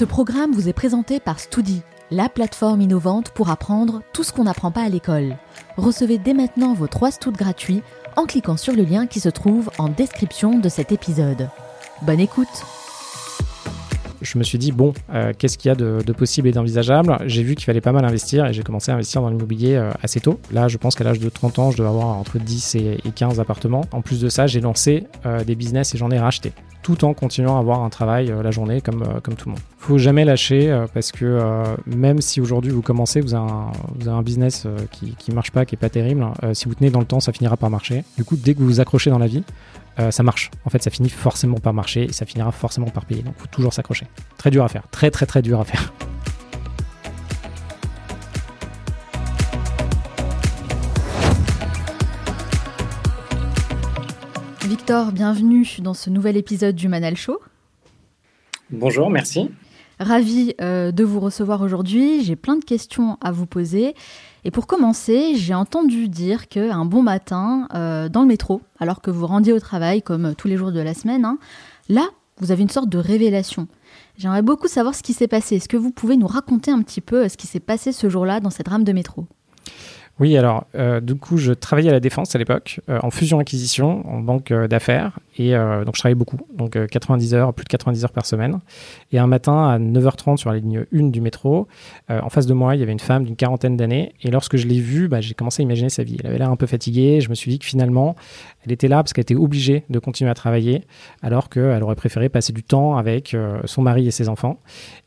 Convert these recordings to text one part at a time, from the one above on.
Ce programme vous est présenté par Studi, la plateforme innovante pour apprendre tout ce qu'on n'apprend pas à l'école. Recevez dès maintenant vos trois studs gratuits en cliquant sur le lien qui se trouve en description de cet épisode. Bonne écoute je me suis dit, bon, euh, qu'est-ce qu'il y a de, possible et d'envisageable? J'ai vu qu'il fallait pas mal investir et j'ai commencé à investir dans l'immobilier euh, assez tôt. Là, je pense qu'à l'âge de 30 ans, je dois avoir entre 10 et, 15 appartements. En plus de ça, j'ai lancé euh, des business et j'en ai racheté tout en continuant à avoir un travail la journée comme, comme tout le monde. Faut jamais lâcher parce que même si aujourd'hui vous commencez, vous avez un, business qui, qui marche pas, qui est pas terrible, si vous tenez dans le temps, ça finira par marcher. Du coup, dès que vous vous accrochez dans la vie, euh, ça marche. En fait, ça finit forcément par marcher et ça finira forcément par payer. Donc, il faut toujours s'accrocher. Très dur à faire. Très, très, très dur à faire. Victor, bienvenue dans ce nouvel épisode du Manal Show. Bonjour, merci. Ravi euh, de vous recevoir aujourd'hui. J'ai plein de questions à vous poser. Et pour commencer, j'ai entendu dire qu'un bon matin, euh, dans le métro, alors que vous rendiez au travail, comme tous les jours de la semaine, hein, là, vous avez une sorte de révélation. J'aimerais beaucoup savoir ce qui s'est passé. Est-ce que vous pouvez nous raconter un petit peu euh, ce qui s'est passé ce jour-là dans cette rame de métro? Oui, alors euh, du coup, je travaillais à la Défense à l'époque, euh, en fusion-acquisition, en banque euh, d'affaires, et donc je travaillais beaucoup, donc 90 heures, plus de 90 heures par semaine. Et un matin, à 9h30 sur la ligne 1 du métro, en face de moi, il y avait une femme d'une quarantaine d'années, et lorsque je l'ai vue, bah, j'ai commencé à imaginer sa vie. Elle avait l'air un peu fatiguée, je me suis dit que finalement, elle était là parce qu'elle était obligée de continuer à travailler, alors qu'elle aurait préféré passer du temps avec son mari et ses enfants.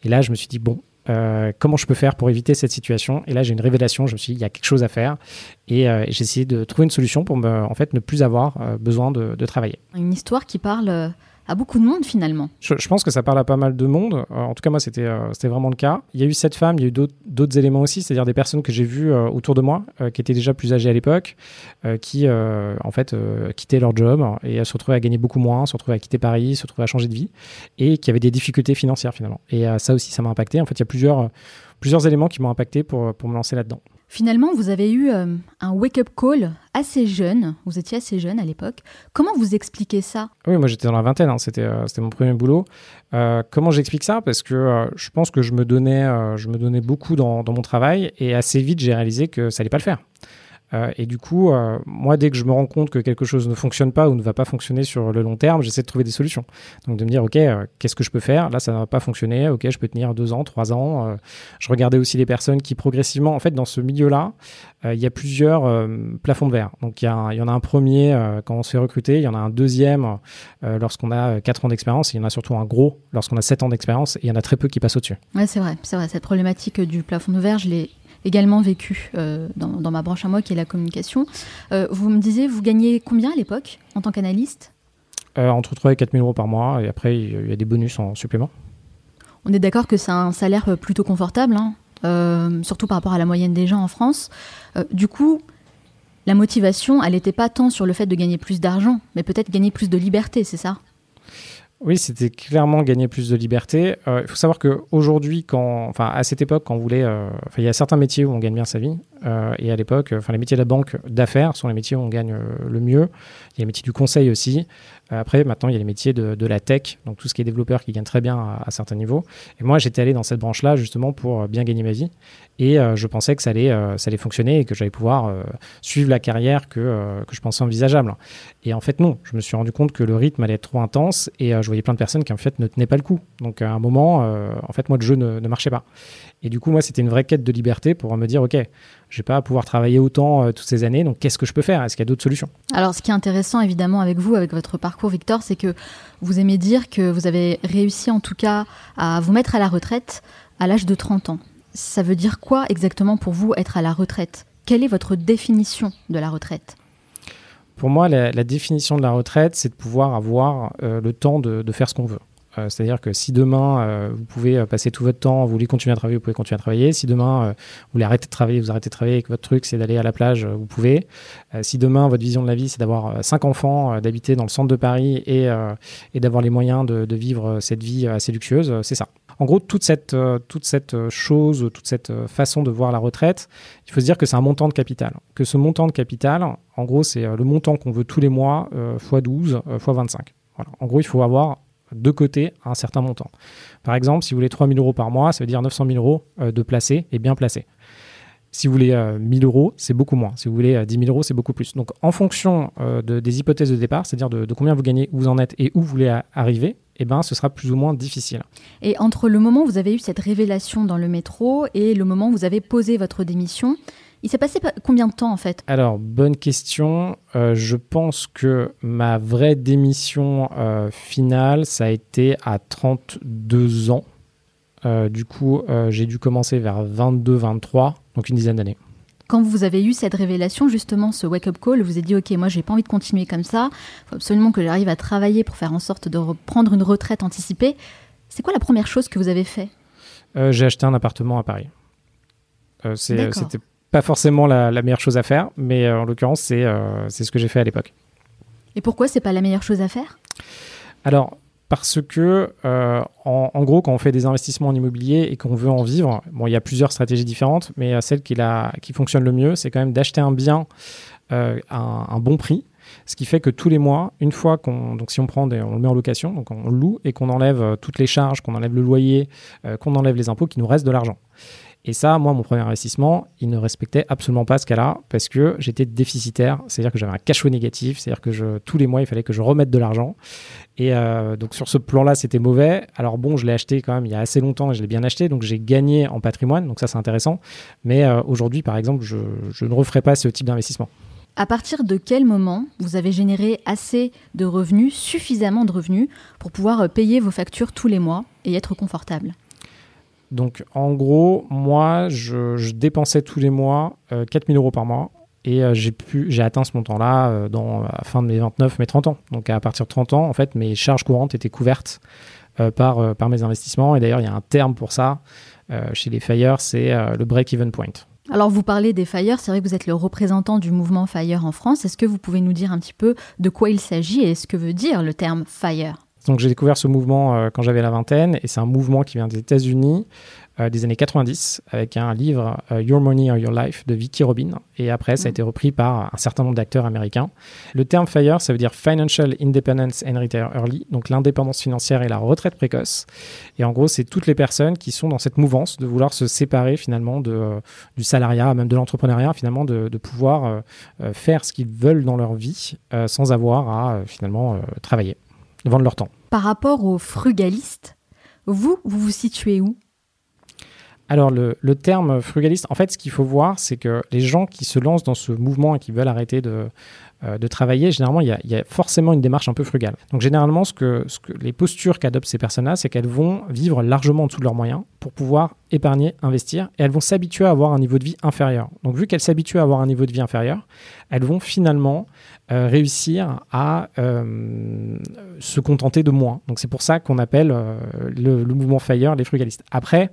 Et là, je me suis dit, bon, euh, comment je peux faire pour éviter cette situation? Et là, j'ai une révélation. Je me suis dit, il y a quelque chose à faire. Et euh, j'ai essayé de trouver une solution pour me, en fait, ne plus avoir euh, besoin de, de, travailler. Une histoire qui parle à beaucoup de monde finalement. Je, pense que ça parle à pas mal de monde. Euh, en tout cas, moi, c'était euh, vraiment le cas. Il y a eu cette femme, il y a eu d'autres éléments aussi, c'est-à-dire des personnes que j'ai vues euh, autour de moi, qui étaient déjà plus âgées à l'époque, qui en fait quittaient leur job et se retrouvaient à gagner beaucoup moins, se retrouvaient à quitter Paris, se retrouvaient à changer de vie et qui avaient des difficultés financières finalement. Et ça aussi, ça m'a impacté. En fait, il y a plusieurs, plusieurs éléments qui m'ont impacté pour, pour me lancer là-dedans. Finalement, vous avez eu euh, un wake-up call assez jeune. Vous étiez assez jeune à l'époque. Comment vous expliquez ça? Oui, moi j'étais dans la vingtaine. Hein. C'était, euh, c'était mon premier boulot. Euh, comment j'explique ça? Parce que je pense que je me donnais, beaucoup dans, mon travail et assez vite j'ai réalisé que ça allait pas le faire. Euh, et du coup, euh, moi, dès que je me rends compte que quelque chose ne fonctionne pas ou ne va pas fonctionner sur le long terme, j'essaie de trouver des solutions. Donc de me dire, OK, euh, qu'est-ce que je peux faire? Là, ça n'a pas fonctionné. OK, je peux tenir deux ans, trois ans. je regardais aussi les personnes qui progressivement, en fait, dans ce milieu-là, il y a plusieurs plafonds de verre. Donc il y, y, en a un premier quand on se fait recruter, il y en a un deuxième lorsqu'on a quatre ans d'expérience, il y en a surtout un gros lorsqu'on a sept ans d'expérience, et il y en a très peu qui passent au-dessus. Ouais, c'est vrai, c'est vrai. Cette problématique du plafond de verre, je l'ai également vécu euh, dans, ma branche à moi qui est la communication. Euh, vous me disiez, vous gagnez combien à l'époque en tant qu'analyste? Euh, Entre 3 et 4 000 euros par mois et après il y a des bonus en supplément. On est d'accord que c'est un salaire plutôt confortable, hein, surtout par rapport à la moyenne des gens en France. du coup, la motivation, elle n'était pas tant sur le fait de gagner plus d'argent, mais peut-être gagner plus de liberté, c'est ça? Oui, c'était clairement gagner plus de liberté. Euh, il faut savoir qu'aujourd'hui, quand, enfin, à cette époque, quand on voulait, euh, il y a certains métiers où on gagne bien sa vie. Euh, et à l'époque, enfin, les métiers de la banque d'affaires sont les métiers où on gagne le mieux. Il y a les métiers du conseil aussi. après, maintenant, il y a les métiers de, la tech, donc tout ce qui est développeur qui gagne très bien à, certains niveaux. Et moi, j'étais allé dans cette branche-là justement pour bien gagner ma vie. Et je pensais que ça allait, ça allait fonctionner et que j'allais pouvoir suivre la carrière que, que je pensais envisageable. Et en fait, non. Je me suis rendu compte que le rythme allait être trop intense et je voyais plein de personnes qui en fait ne tenaient pas le coup. Donc à un moment, en fait, moi, le jeu ne marchait pas. Et du coup, moi, c'était une vraie quête de liberté pour me dire, OK, je vais pas pouvoir travailler autant euh, toutes ces années, donc qu'est-ce que je peux faire? Est-ce qu'il y a d'autres solutions? Alors, ce qui est intéressant, évidemment, avec vous, avec votre parcours, Victor, c'est que vous aimez dire que vous avez réussi, en tout cas, à vous mettre à la retraite à l'âge de 30 ans. Ça veut dire quoi exactement pour vous être à la retraite? Quelle est votre définition de la retraite? Pour moi, la, définition de la retraite, c'est de pouvoir avoir euh, le temps de faire ce qu'on veut. Euh, c'est-à-dire que si demain, euh, vous pouvez euh, passer tout votre temps, vous voulez continuer à travailler, vous pouvez continuer à travailler. Si demain, vous voulez arrêter de travailler, vous arrêtez de travailler et que votre truc, c'est d'aller à la plage, vous pouvez. si demain, votre vision de la vie, c'est d'avoir cinq enfants, d'habiter dans le centre de Paris et, et d'avoir les moyens de, de, vivre cette vie assez luxueuse, c'est ça. En gros, toute cette, toute cette chose, toute cette façon de voir la retraite, il faut se dire que c'est un montant de capital. Que ce montant de capital, en gros, c'est le montant qu'on veut tous les mois, x 12, x 25. Voilà. En gros, il faut avoir de côté un certain montant. Par exemple, si vous voulez 3 000 euros par mois, ça veut dire 900 000 euros de placés et bien placés. Si vous voulez 1000 euros, c'est beaucoup moins. Si vous voulez 10 000 euros, c'est beaucoup plus. Donc, en fonction de, des hypothèses de départ, c'est-à-dire de, de, combien vous gagnez, où vous en êtes et où vous voulez arriver, eh ben, ce sera plus ou moins difficile. Et entre le moment où vous avez eu cette révélation dans le métro et le moment où vous avez posé votre démission, il s'est passé combien de temps en fait? Alors, bonne question. Euh, je pense que ma vraie démission euh, finale, ça a été à 32 ans. Euh, du coup, j'ai dû commencer vers 22-23, donc une dizaine d'années quand vous avez eu cette révélation, justement, ce wake-up call, vous avez dit, OK, moi, j'ai pas envie de continuer comme ça. Il faut absolument que j'arrive à travailler pour faire en sorte de prendre une retraite anticipée. C'est quoi la première chose que vous avez fait? J'ai acheté un appartement à Paris. C'était pas forcément la, meilleure chose à faire, mais euh, en l'occurrence, c'est euh, c'est ce que j'ai fait à l'époque. Et pourquoi c'est pas la meilleure chose à faire? Alors, parce que, euh, en, gros, quand on fait des investissements en immobilier et qu'on veut en vivre, bon, il y a plusieurs stratégies différentes, mais celle qui, la, qui fonctionne le mieux, c'est quand même d'acheter un bien euh, à un, bon prix. Ce qui fait que tous les mois, une fois qu'on, donc si on prend, on le met en location, donc on loue et qu'on enlève toutes les charges, qu'on enlève le loyer, qu'on enlève les impôts, qu'il nous reste de l'argent. Et ça, moi, mon premier investissement, il ne respectait absolument pas ce cas-là parce que j'étais déficitaire, c'est-à-dire que j'avais un cash flow négatif, c'est-à-dire que tous les mois, il fallait que je remette de l'argent. Et euh, donc sur ce plan-là, c'était mauvais. Alors bon, je l'ai acheté quand même il y a assez longtemps et je l'ai bien acheté, donc j'ai gagné en patrimoine, donc ça c'est intéressant. Mais euh, aujourd'hui, par exemple, je, je ne referai pas ce type d'investissement. À partir de quel moment vous avez généré assez de revenus, suffisamment de revenus, pour pouvoir euh, payer vos factures tous les mois et être confortable? Donc en gros, moi, je, dépensais tous les mois 4000 euh, euros par mois. Et euh, j'ai j'ai atteint ce montant-là euh, dans à la fin de mes 29, mes 30 ans. Donc à partir de 30 ans, en fait, mes charges courantes étaient couvertes par, par mes investissements. Et d'ailleurs, il y a un terme pour ça chez les FIRE, c'est le break-even point. Alors vous parlez des FIRE, c'est vrai que vous êtes le représentant du mouvement FIRE en France. Est-ce que vous pouvez nous dire un petit peu de quoi il s'agit et ce que veut dire le terme FIRE? Donc j'ai découvert ce mouvement euh, quand j'avais la vingtaine et c'est un mouvement qui vient des États-Unis euh, des années 90 avec un livre euh, Your Money or Your Life de Vicky Robin et après ça a mm. été repris par un certain nombre d'acteurs américains. Le terme FIRE ça veut dire Financial Independence and Retire Early donc l'indépendance financière et la retraite précoce et en gros c'est toutes les personnes qui sont dans cette mouvance de vouloir se séparer finalement de, du salariat même de l'entrepreneuriat finalement de, de pouvoir faire ce qu'ils veulent dans leur vie sans avoir à finalement travailler vendre leur temps. Par rapport aux frugalistes, vous, vous vous situez où? Alors le, terme frugaliste, en fait, ce qu'il faut voir, c'est que les gens qui se lancent dans ce mouvement et qui veulent arrêter de, euh, de travailler, généralement, il y, a, forcément une démarche un peu frugale. Donc généralement, ce que, les postures qu'adoptent ces personnes-là, c'est qu'elles vont vivre largement en dessous de leurs moyens pour pouvoir épargner, investir, et elles vont s'habituer à avoir un niveau de vie inférieur. Donc vu qu'elles s'habituent à avoir un niveau de vie inférieur, elles vont finalement euh, réussir à euh, se contenter de moins. Donc c'est pour ça qu'on appelle le, le mouvement FIRE les frugalistes. Après,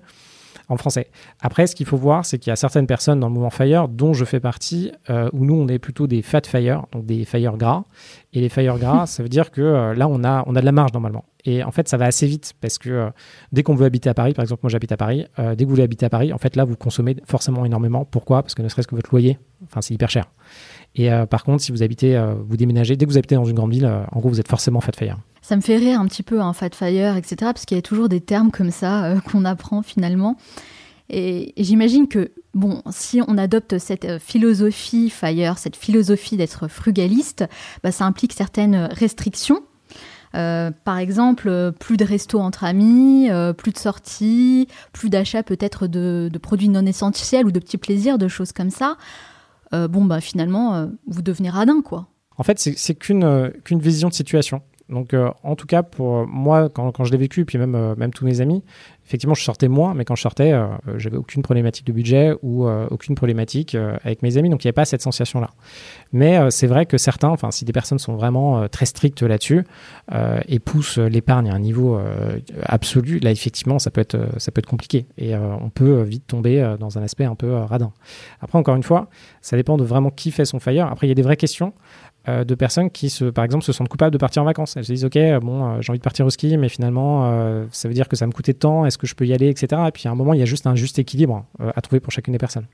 en français. Après, ce qu'il faut voir, c'est qu'il y a certaines personnes dans le mouvement Fire, dont je fais partie, euh, où nous, on est plutôt des fat fire, donc des fire gras. Et les fire gras, ça veut dire que euh, là, on a, on a de la marge normalement. Et en fait, ça va assez vite parce que euh, dès qu'on veut habiter à Paris, par exemple, moi j'habite à Paris, dès que vous voulez habiter à Paris, en fait, là, vous consommez forcément énormément. Pourquoi? Parce que ne serait-ce que votre loyer, enfin, c'est hyper cher. Et par contre, si vous habitez, vous déménagez, dès que vous habitez dans une grande ville, en gros, vous êtes forcément fat fire. Ça me fait rire un petit peu, un hein, fat fire, etc. Parce qu'il y a toujours des termes comme ça qu'on apprend finalement. Et, j'imagine que, bon, si on adopte cette euh, philosophie Fire, cette philosophie d'être frugaliste, bah, ça implique certaines restrictions. Euh, par exemple, plus de restos entre amis, euh, plus de sorties, plus d'achats peut-être de, produits non essentiels ou de petits plaisirs, de choses comme ça. bon, bah finalement, vous devenez radin, quoi. En fait, c'est qu'une qu'une vision de situation. Donc, en tout cas, pour moi, quand, je l'ai vécu, puis même, même tous mes amis, effectivement, je sortais moins, mais quand je sortais, euh, j'avais aucune problématique de budget ou euh, aucune problématique euh, avec mes amis, donc il n'y avait pas cette sensation-là. Mais c'est vrai que certains, enfin, si des personnes sont vraiment très strictes là-dessus et poussent l'épargne à un niveau absolu, là, effectivement, ça peut être, ça peut être compliqué et on peut vite tomber dans un aspect un peu radin. Après, encore une fois, ça dépend de vraiment qui fait son fire. Après, il y a des vraies questions. Euh, de personnes qui, se, par exemple, se sentent coupables de partir en vacances. Elles se disent, OK, bon, euh, j'ai envie de partir au ski, mais finalement, euh, ça veut dire que ça me coûtait temps, est-ce que je peux y aller, etc. Et puis à un moment, il y a juste un juste équilibre à trouver pour chacune des personnes.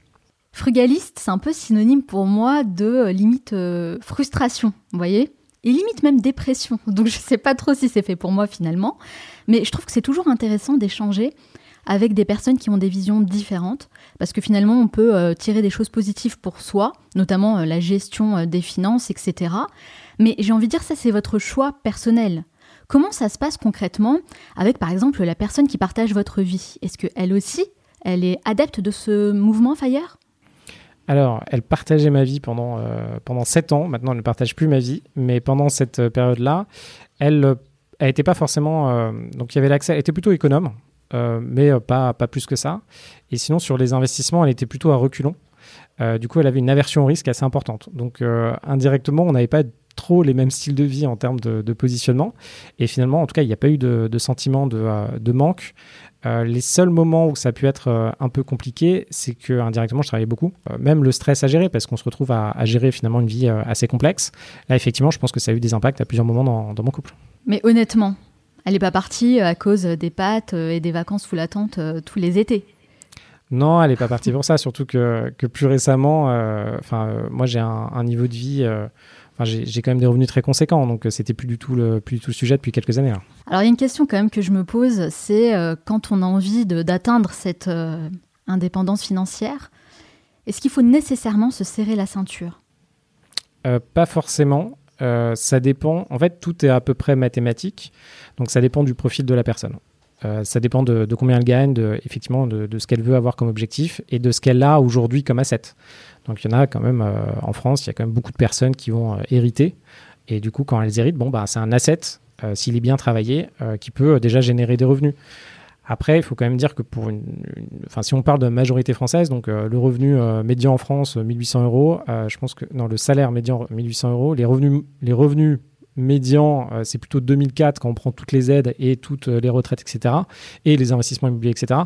Frugaliste, c'est un peu synonyme pour moi de limite frustration, vous voyez et limite même dépression. Donc je ne sais pas trop si c'est fait pour moi finalement, mais je trouve que c'est toujours intéressant d'échanger avec des personnes qui ont des visions différentes, parce que finalement on peut euh, tirer des choses positives pour soi, notamment euh, la gestion euh, des finances, etc. Mais j'ai envie de dire ça c'est votre choix personnel. Comment ça se passe concrètement avec par exemple la personne qui partage votre vie? Est-ce qu'elle aussi, elle est adepte de ce mouvement Fire alors, elle partageait ma vie pendant, euh, pendant 7 ans. Maintenant, elle ne partage plus ma vie. Mais pendant cette période-là, elle n'était pas forcément. Donc, il y avait l'accès. Elle était plutôt économe, mais pas, pas plus que ça. Et sinon, sur les investissements, elle était plutôt à reculons. du coup, elle avait une aversion au risque assez importante. Donc, indirectement, on n'avait pas trop les mêmes styles de vie en termes de, positionnement. Et finalement, en tout cas, il n'y a pas eu de, sentiment de, de manque. Euh, les seuls moments où ça a pu être euh, un peu compliqué, c'est que indirectement, je travaillais beaucoup. Euh, même le stress à gérer, parce qu'on se retrouve à, gérer finalement une vie assez complexe. Là, effectivement, je pense que ça a eu des impacts à plusieurs moments dans, mon couple. Mais honnêtement, elle n'est pas partie à cause des pâtes et des vacances sous la tente tous les étés. Non, elle n'est pas partie pour ça, surtout que, plus récemment, enfin, moi j'ai un, niveau de vie j'ai quand même des revenus très conséquents, donc euh, c'était plus du tout le plus du tout le sujet depuis quelques années. Alors il y a une question quand même que je me pose, c'est euh, quand on a envie d'atteindre cette euh, indépendance financière, est-ce qu'il faut nécessairement se serrer la ceinture? Pas forcément. Ça dépend. En fait, tout est à peu près mathématique, donc ça dépend du profil de la personne. ça dépend de, combien elle gagne, de, effectivement, de, ce qu'elle veut avoir comme objectif et de ce qu'elle a aujourd'hui comme asset. Donc il y en a quand même euh, en France, il y a quand même beaucoup de personnes qui vont euh, hériter. Et du coup, quand elles héritent, bon, bah, c'est un asset, euh, s'il est bien travaillé, qui peut déjà générer des revenus. Après, il faut quand même dire que pour une, enfin, si on parle de majorité française, donc le revenu médian en France, 1800 euros, je pense que dans le salaire médian, 1800 euros, les revenus, les revenus médians, c'est plutôt 2004 quand on prend toutes les aides et toutes les retraites, etc., et les investissements immobiliers, etc.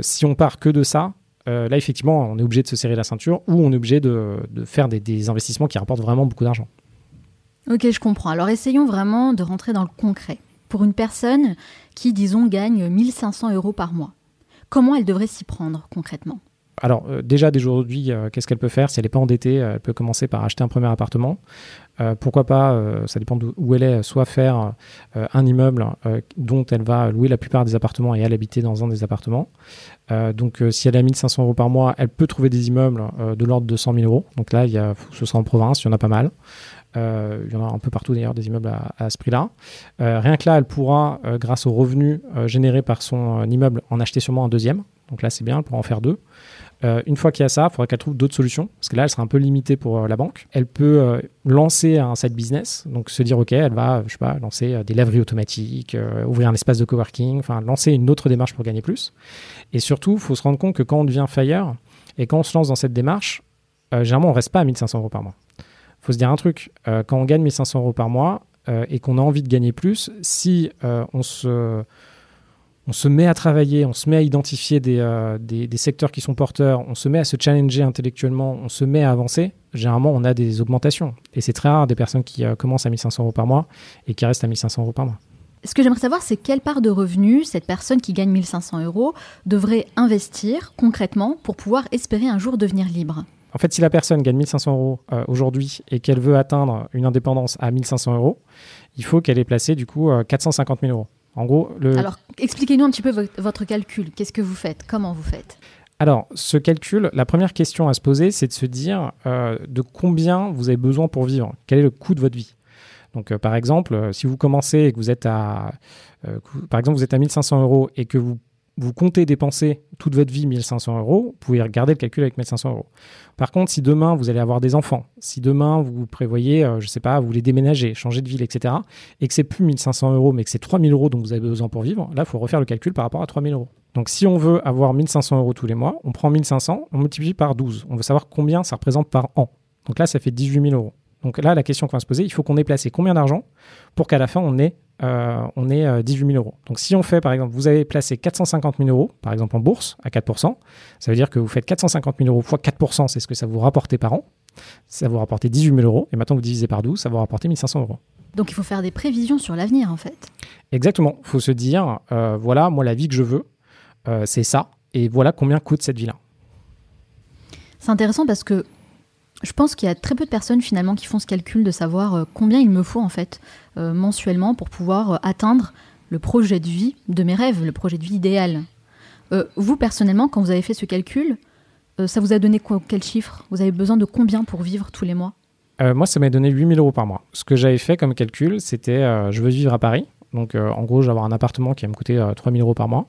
si on part que de ça, euh, là, effectivement, on est obligé de se serrer la ceinture ou on est obligé de, faire des, investissements qui rapportent vraiment beaucoup d'argent. Ok, je comprends. Alors, essayons vraiment de rentrer dans le concret. Pour une personne qui, disons, gagne 1500 euros par mois, comment elle devrait s'y prendre concrètement? Alors euh, déjà d'aujourd'hui, euh, qu'est-ce qu'elle peut faire Si elle n'est pas endettée, elle peut commencer par acheter un premier appartement. pourquoi pas, ça dépend d'où elle est, soit faire un immeuble dont elle va louer la plupart des appartements et elle habiter dans un des appartements. Euh, donc, euh, si elle a 1500 euros par mois, elle peut trouver des immeubles euh, de l'ordre de 100 000 euros. Donc là, il y a, ce sera en province, il y en a pas mal. Il y en a un peu partout d'ailleurs des immeubles à, ce prix-là. rien que là, elle pourra, grâce aux revenus générés par son immeuble, en acheter sûrement un deuxième. Donc là, c'est bien, elle pourra en faire deux. Euh, une fois qu'il y a ça, il faudra qu'elle trouve d'autres solutions, parce que là, elle sera un peu limitée pour euh, la banque. Elle peut euh, lancer un side business, donc se dire, OK, elle va, je sais pas, lancer des laveries automatiques, ouvrir un espace de coworking, enfin, lancer une autre démarche pour gagner plus. Et surtout, il faut se rendre compte que quand on devient fire et quand on se lance dans cette démarche, généralement, on reste pas à 1500 euros par mois. Faut se dire un truc, quand on gagne 1500 euros par mois et qu'on a envie de gagner plus, si on se on se met à travailler, on se met à identifier euh, des, des, secteurs qui sont porteurs, on se met à se challenger intellectuellement, on se met à avancer, généralement on a des augmentations. Et c'est très rare des personnes qui euh, commencent à 1500 euros par mois et qui restent à 1500 euros par mois. Ce que j'aimerais savoir, c'est quelle part de revenus cette personne qui gagne 1500 euros devrait investir concrètement pour pouvoir espérer un jour devenir libre? En fait, si la personne gagne 1500 euros euh, aujourd'hui et qu'elle veut atteindre une indépendance à 1500 euros, il faut qu'elle ait placé du coup 450 000 euros. En gros, le... Alors, expliquez-nous un petit peu votre calcul. Qu'est-ce que vous faites? Comment vous faites? Alors, ce calcul, la première question à se poser, c'est de se dire euh, de combien vous avez besoin pour vivre? Quel est le coût de votre vie? Donc, euh, par exemple, euh, si vous commencez et que vous êtes à, par exemple, vous êtes à 1500 euros et que vous vous comptez dépenser toute votre vie 1500 euros, vous pouvez regarder le calcul avec 1500 euros. Par contre, si demain vous allez avoir des enfants, si demain vous prévoyez, euh, je ne sais pas, vous voulez déménager, changer de ville, etc., et que c'est plus 1500 euros, mais que c'est 3000 euros dont vous avez besoin pour vivre, là, il faut refaire le calcul par rapport à 3000 euros. Donc, si on veut avoir 1500 euros tous les mois, on prend 1500, on multiplie par 12. On veut savoir combien ça représente par an. Donc là, ça fait 18 000 euros. Donc là, la question qu'on va se poser, il faut qu'on ait placé combien d'argent pour qu'à la fin, on ait euh, on est 18 euh, 000 euros. Donc si on fait, par exemple, vous avez placé 450 000 euros, par exemple en bourse, à 4%, ça veut dire que vous faites 450 000 euros fois 4%, c'est ce que ça vous rapporte par an. Ça vous rapporte 18 000 euros. Et maintenant, vous divisez par 12, ça vous rapporter 1500 euros. Donc il faut faire des prévisions sur l'avenir, en fait. Exactement. Il faut se dire, euh, voilà, moi, la vie que je veux, c'est ça. Et voilà combien coûte cette vie-là. C'est intéressant parce que Je pense qu'il y a très peu de personnes finalement qui font ce calcul de savoir combien il me faut en fait mensuellement pour pouvoir atteindre le projet de vie de mes rêves, le projet de vie idéal. vous personnellement, quand vous avez fait ce calcul, ça vous a donné quel chiffre? Vous avez besoin de combien pour vivre tous les mois? Moi, ça m'a donné 8000 euros par mois. Ce que j'avais fait comme calcul, c'était je veux vivre à Paris. Donc, en gros, j'avais un appartement qui va me coûter 3000 euros par mois.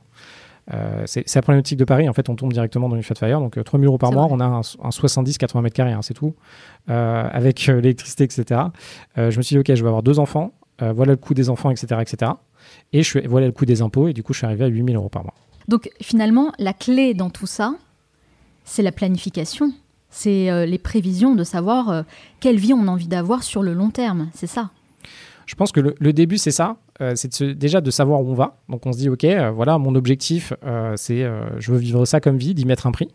Euh, c'est la problématique de Paris. En fait, on tombe directement dans une Fat Fire. Donc, 3 euh, 000 euros par mois, on a un, 70-80 mètres carrés, hein, c'est tout, euh, avec l'électricité, etc. je me suis dit, OK, je vais avoir deux enfants. voilà le coût des enfants, etc. etc. Et je voilà le coût des impôts. Et du coup, je suis arrivé à 8 000 euros par mois. Donc, finalement, la clé dans tout ça, c'est la planification. C'est les prévisions de savoir quelle vie on a envie d'avoir sur le long terme. C'est ça. Je pense que le, début, c'est ça. Euh, c'est déjà de savoir où on va. Donc on se dit, OK, euh, voilà, mon objectif, euh, c'est je veux vivre ça comme vie, d'y mettre un prix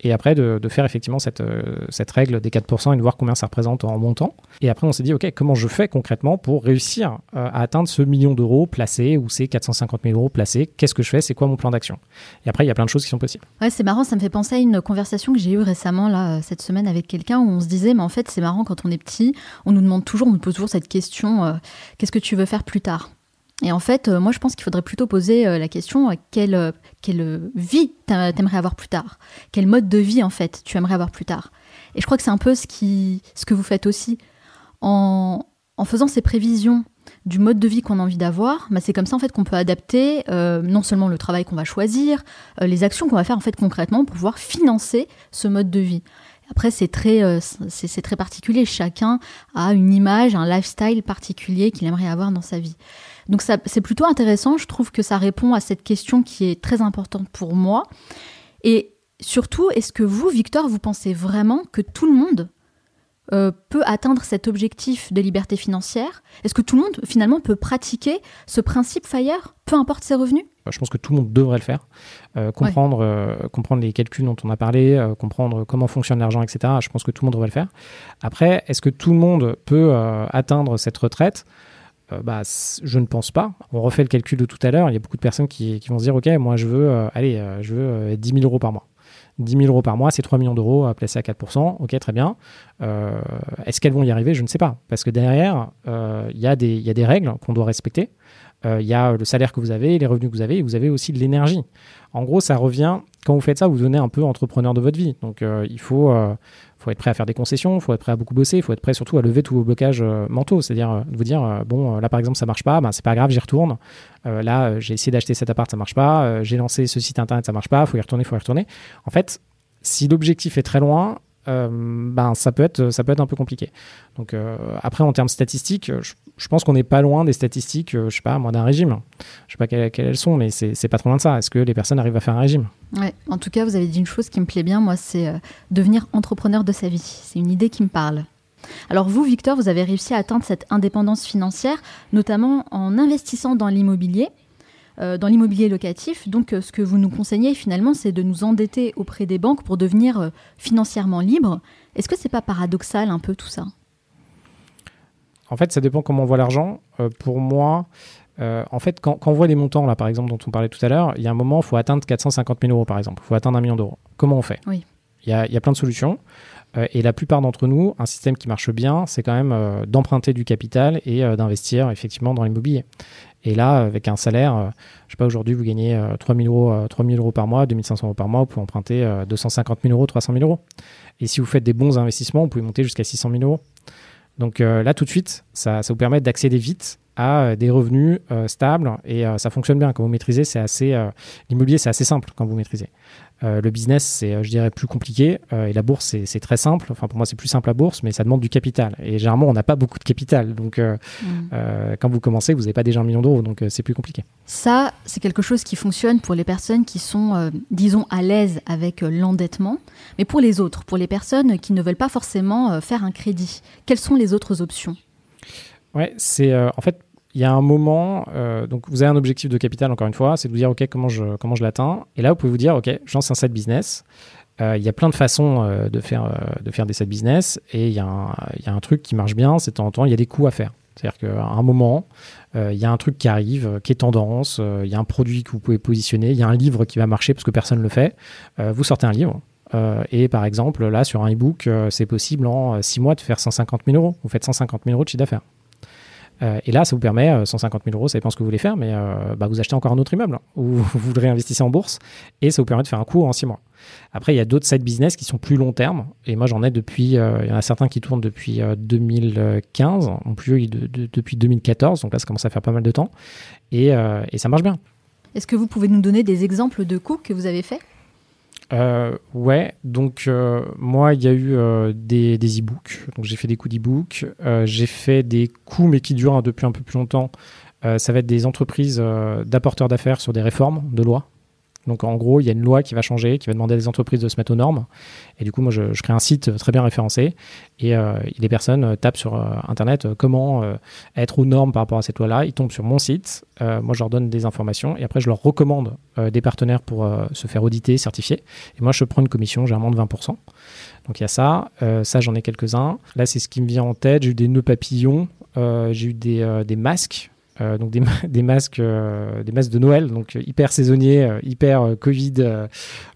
et après de, faire effectivement cette, cette règle des 4% et de voir combien ça représente en montant. Et après, on s'est dit, OK, comment je fais concrètement pour réussir à atteindre ce million d'euros placé ou ces 450 000 euros placés? Qu'est-ce que je fais? C'est quoi mon plan d'action? Et après, il y a plein de choses qui sont possibles. Ouais, c'est marrant, ça me fait penser à une conversation que j'ai eue récemment, là, cette semaine, avec quelqu'un où on se disait, mais en fait, c'est marrant, quand on est petit, on nous demande toujours, on nous pose toujours cette question, qu'est-ce que tu veux faire plus tard? Et en fait, moi, je pense qu'il faudrait plutôt poser la question quelle, quelle vie t'aimerais avoir plus tard? Quel mode de vie, en fait, tu aimerais avoir plus tard? Et je crois que c'est un peu ce, qui, ce que vous faites aussi. En, en faisant ces prévisions du mode de vie qu'on a envie d'avoir, bah c'est comme ça en fait qu'on peut adapter euh, non seulement le travail qu'on va choisir, euh, les actions qu'on va faire en fait concrètement pour pouvoir financer ce mode de vie. Après c'est très euh, c'est très particulier, chacun a une image, un lifestyle particulier qu'il aimerait avoir dans sa vie. Donc c'est plutôt intéressant, je trouve que ça répond à cette question qui est très importante pour moi. Et surtout, est-ce que vous, Victor, vous pensez vraiment que tout le monde euh, peut atteindre cet objectif de liberté financière? Est-ce que tout le monde, finalement, peut pratiquer ce principe FIRE, peu importe ses revenus? Je pense que tout le monde devrait le faire. Euh, comprendre, euh, comprendre les calculs dont on a parlé, comprendre comment fonctionne l'argent, etc. Je pense que tout le monde devrait le faire. Après, est-ce que tout le monde peut atteindre cette retraite? Euh, bah, je ne pense pas. On refait le calcul de tout à l'heure. Il y a beaucoup de personnes qui, vont se dire Ok, moi je veux, euh, allez, euh, je veux 10 000 euros par mois. 10 000 euros par mois, c'est 3 millions d'euros placés à 4%. Ok, très bien. Est-ce qu'elles vont y arriver? Je ne sais pas. Parce que derrière, il y, a des règles qu'on doit respecter. Il y a le salaire que vous avez, les revenus que vous avez, et vous avez aussi de l'énergie. En gros, ça revient, quand vous faites ça, vous devenez un peu entrepreneur de votre vie. Donc, il faut, faut être prêt à faire des concessions, il faut être prêt à beaucoup bosser, il faut être prêt surtout à lever tous vos blocages euh, mentaux. C'est-à-dire euh, de vous dire, euh, bon, là par exemple, ça marche pas, ben, c'est pas grave, j'y retourne. là, j'ai essayé d'acheter cet appart, ça marche pas. j'ai lancé ce site internet, ça marche pas, il faut y retourner, il faut y retourner. En fait, si l'objectif est très loin, euh, ben, ça, peut être, ça peut être un peu compliqué. Donc, euh, après, en termes statistiques, je, pense qu'on n'est pas loin des statistiques, euh, je sais pas, moi, d'un régime. Je sais pas quelles, elles sont, mais c'est pas trop loin de ça. Est-ce que les personnes arrivent à faire un régime? Ouais, en tout cas, vous avez dit une chose qui me plaît bien, moi, c'est devenir entrepreneur de sa vie. C'est une idée qui me parle. Alors vous, Victor, vous avez réussi à atteindre cette indépendance financière, notamment en investissant dans l'immobilier. Euh, dans l'immobilier locatif. Donc, euh, ce que vous nous conseillez finalement, c'est de nous endetter auprès des banques pour devenir euh, financièrement libres. Est-ce que c'est pas paradoxal un peu tout ça? En fait, ça dépend comment on voit l'argent. pour moi, en fait, quand, on voit les montants, là, par exemple, dont on parlait tout à l'heure, il y a un moment, il faut atteindre 450 000 euros, par exemple. Il faut atteindre un million d'euros. Comment on fait? Oui. Il y, a, plein de solutions. et la plupart d'entre nous, un système qui marche bien, c'est quand même d'emprunter du capital et d'investir effectivement dans l'immobilier. Et là, avec un salaire, euh, je sais pas, aujourd'hui, vous gagnez 3 000 euros, 3 000 euros par mois, 2500 euros par mois, vous pouvez emprunter 250 000 euros, 300 000 euros. Et si vous faites des bons investissements, vous pouvez monter jusqu'à 600 000 euros. Donc euh, là, tout de suite, ça, ça vous permet d'accéder vite à euh, des revenus stables et ça fonctionne bien. Quand vous maîtrisez, c'est assez. L'immobilier, c'est assez simple quand vous maîtrisez. Euh, le business, c'est, euh, je dirais, plus compliqué. Euh, et la bourse, c'est très simple. Enfin, pour moi, c'est plus simple la bourse, mais ça demande du capital. Et généralement, on n'a pas beaucoup de capital. Donc, mm. quand vous commencez, vous n'avez pas déjà un million d'euros. Donc, c'est plus compliqué. Ça, c'est quelque chose qui fonctionne pour les personnes qui sont, disons, à l'aise avec l'endettement. Mais pour les autres, pour les personnes qui ne veulent pas forcément faire un crédit, quelles sont les autres options? Ouais, c'est en fait il y a un moment, euh, donc vous avez un objectif de capital, encore une fois, c'est de vous dire, OK, comment je, comment je l'atteins? Et là, vous pouvez vous dire, OK, j'en un side business. Euh, il y a plein de façons euh, de, faire, de faire des side business et il y, a un, y a un truc qui marche bien, c'est de temps en temps, il y a des coûts à faire. C'est-à-dire qu'à un moment, il y a un truc qui arrive, qui est tendance, il y a un produit que vous pouvez positionner, il y a un livre qui va marcher parce que personne ne le fait. vous sortez un livre, et par exemple, là, sur un e-book, c'est possible en 6 mois de faire 150 000 euros. Vous faites 150 000 euros de chiffre d'affaires. Euh, et là, ça vous permet, 150 euh, 000 euros, ça dépend ce que vous voulez faire, mais euh, bah, vous achetez encore un autre immeuble ou vous le réinvestissez en bourse et ça vous permet de faire un coup en 6 mois. Après, il y a d'autres side business qui sont plus long terme et moi j'en ai depuis, il y en a certains qui tournent depuis 2015, en plus depuis 2014, donc là ça commence à faire pas mal de temps et, et ça marche bien. Est-ce que vous pouvez nous donner des exemples de coups que vous avez faits? Euh, ouais, donc euh, moi, il y a eu euh, des, e-books. Donc j'ai fait des coups d'e-book. j'ai fait des coups, mais qui durent depuis un peu plus longtemps. ça va être des entreprises d'apporteurs d'affaires sur des réformes de loi. Donc en gros, il y a une loi qui va changer, qui va demander à des entreprises de se mettre aux normes. Et du coup, moi, je, crée un site très bien référencé. Et euh, les personnes euh, tapent sur euh, Internet comment être aux normes par rapport à cette loi-là. Ils tombent sur mon site. moi, je leur donne des informations. Et après, je leur recommande des partenaires pour se faire auditer, certifier. Et moi, je prends une commission, généralement de 20%. Donc il y a ça. ça, j'en ai quelques-uns. Là, c'est ce qui me vient en tête. J'ai eu des nœuds papillons. j'ai eu des, des masques euh, donc des, des masques, euh, des masques de Noël, donc euh, hyper saisonniers, hyper Covid.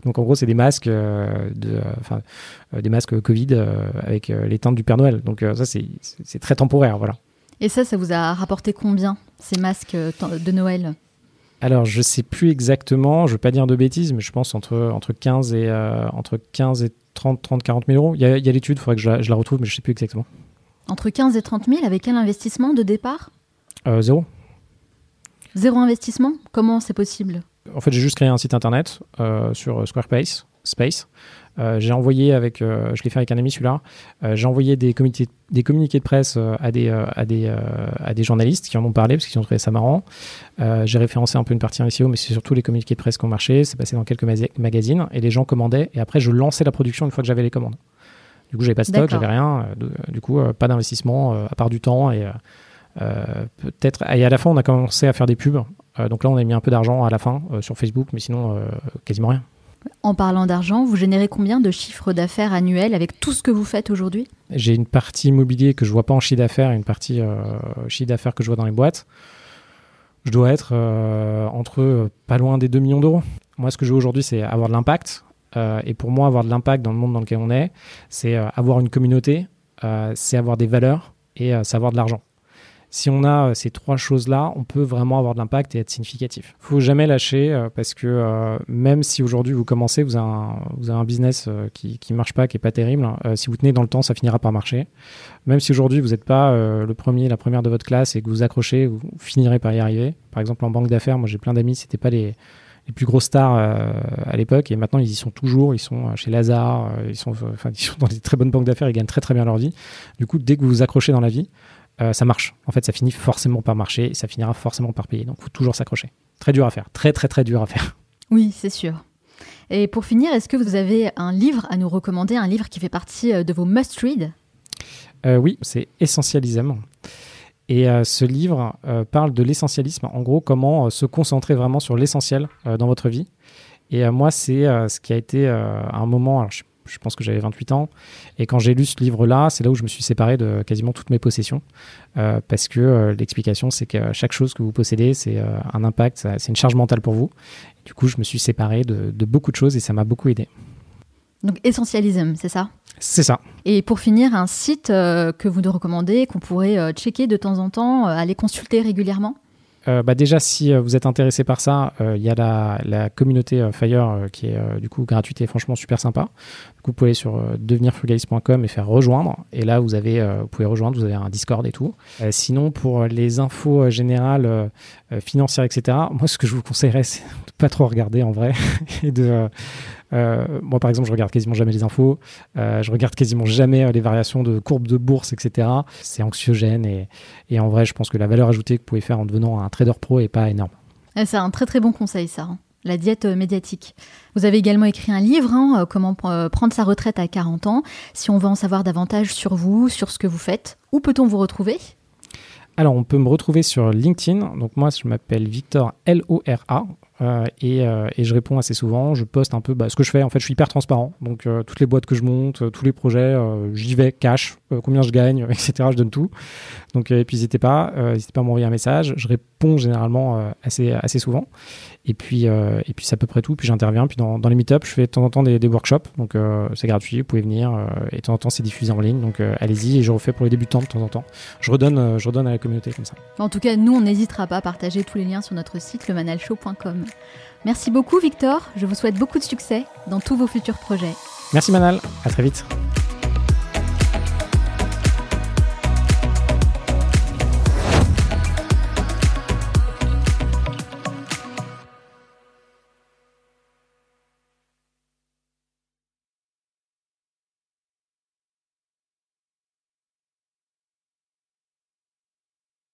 donc en gros, c'est des masques de, enfin, des masques Covid avec les teintes du Père Noël. Donc ça, c'est très temporaire, voilà. Et ça, ça vous a rapporté combien ces masques de Noël? Alors, je sais plus exactement, je ne veux pas dire de bêtises, mais je pense entre, entre, 15, et, entre 15 et 30, 30, 40 000 euros. Il y a, l'étude, il faudrait que je la, je la, retrouve, mais je ne sais plus exactement. Entre 15 et 30 000, avec quel investissement de départ? Euh, zéro. Zéro investissement? Comment c'est possible? En fait, j'ai juste créé un site internet euh, sur Squarespace. Space. Euh, j'ai envoyé avec, je l'ai fait avec un ami celui-là, j'ai envoyé des, des communiqués de presse à, des, à, des, à des journalistes qui en ont parlé parce qu'ils ont trouvé ça marrant. j'ai référencé un peu une partie SEO, mais c'est surtout les communiqués de presse qui ont marché. C'est passé dans quelques magazines et les gens commandaient. Et après, je lançais la production une fois que j'avais les commandes. Du coup, j'avais pas de stock, j'avais rien. du coup, pas d'investissement à part du temps et euh, peut-être et à la fin on a commencé à faire des pubs euh, donc là on a mis un peu d'argent à la fin euh, sur Facebook mais sinon quasiment rien en parlant d'argent, vous générez combien de chiffres d'affaires annuels avec tout ce que vous faites aujourd'hui? J'ai une partie immobilier que je vois pas en chiffre d'affaires et une partie chiffre d'affaires que je vois dans les boîtes. Je dois être entre pas loin des 2 millions d'euros. Moi, ce que je veux aujourd'hui, c'est avoir de l'impact. et pour moi, avoir de l'impact dans le monde dans lequel on est, c'est avoir une communauté, c'est avoir des valeurs et savoir de l'argent si on a euh, ces trois choses-là, on peut vraiment avoir de l'impact et être significatif. Il faut jamais lâcher euh, parce que euh, même si aujourd'hui vous commencez, vous avez un, vous business qui ne marche pas, qui n'est pas terrible, si vous tenez dans le temps, ça finira par marcher. Même si aujourd'hui vous n'êtes pas le premier, la première de votre classe et que vous accrochez, vous finirez par y arriver. Par exemple, en banque d'affaires, moi j'ai plein d'amis, c'était pas les, les plus grosses stars à l'époque et maintenant ils y sont toujours, ils sont chez Lazare, ils, sont, enfin, ils sont dans des très bonnes banques d'affaires, ils gagnent très très bien leur vie. Du coup, dès que vous vous accrochez dans la vie, euh, ça marche. En fait, ça finit forcément par marcher et ça finira forcément par payer. Donc, il faut toujours s'accrocher. Très dur à faire. Très, très, très dur à faire. Oui, c'est sûr. Et pour finir, est-ce que vous avez un livre à nous recommander, un livre qui fait partie euh, de vos must-read euh, Oui, c'est Essentialism. Et ce livre parle de l'essentialisme. En gros, comment se concentrer vraiment sur l'essentiel dans votre vie. Et moi, c'est ce qui a été un moment, alors je je pense que j'avais 28 ans. Et quand j'ai lu ce livre-là, c'est là où je me suis séparé de quasiment toutes mes possessions. Euh, parce que euh, l'explication, c'est que chaque chose que vous possédez, c'est euh, un impact, c'est une charge mentale pour vous. du coup, je me suis séparé de, beaucoup de choses et ça m'a beaucoup aidé. Donc, essentialisme, c'est ça? C'est ça. Et pour finir, un site que vous nous recommandez, qu'on pourrait checker de temps en temps, aller consulter régulièrement? Euh, bah déjà, si euh, vous êtes intéressé par ça, euh, il y a la, communauté Fire qui est du coup gratuite et franchement super sympa. Du coup, vous pouvez aller sur devenirfrugaliste.com et faire rejoindre. Et là, vous avez, vous pouvez rejoindre, vous avez un Discord et tout. sinon, pour les infos générales financières, etc., moi, ce que je vous conseillerais, c'est de pas trop regarder en vrai et de moi, par exemple, je regarde quasiment jamais les infos. Euh, je regarde quasiment jamais euh, les variations de courbes de bourse, etc. C'est anxiogène et, et, en vrai, je pense que la valeur ajoutée que vous pouvez faire en devenant un trader pro est pas énorme. C'est un très très bon conseil, ça. Hein. La diète médiatique. Vous avez également écrit un livre, hein, Comment prendre sa retraite à 40 ans. Si on veut en savoir davantage sur vous, sur ce que vous faites, où peut-on vous retrouver? Alors, on peut me retrouver sur LinkedIn. Donc, moi, je m'appelle Victor L-O-R-A. Et, et, je réponds assez souvent. Je poste un peu bah, ce que je fais. En fait, je suis hyper transparent. Donc, toutes les boîtes que je monte, tous les projets, j'y vais, cash, combien je gagne, etc. Je donne tout. Donc, et puis, n'hésitez pas, n'hésitez pas à m'envoyer un message. Je réponds généralement assez, assez souvent. Et puis, et puis c'est à peu près tout. Puis j'interviens. Puis dans, dans les meet je fais de temps en temps des, des workshops. Donc, c'est gratuit. Vous pouvez venir. et de temps en temps, c'est diffusé en ligne. Donc, allez-y. Et je refais pour les débutants de temps en temps. Je redonne, je redonne à la communauté comme ça. En tout cas, nous, on n'hésitera pas à partager tous les liens sur notre site lemanalshow.com. Merci beaucoup, Victor. Je vous souhaite beaucoup de succès dans tous vos futurs projets. Merci, Manal. À très vite.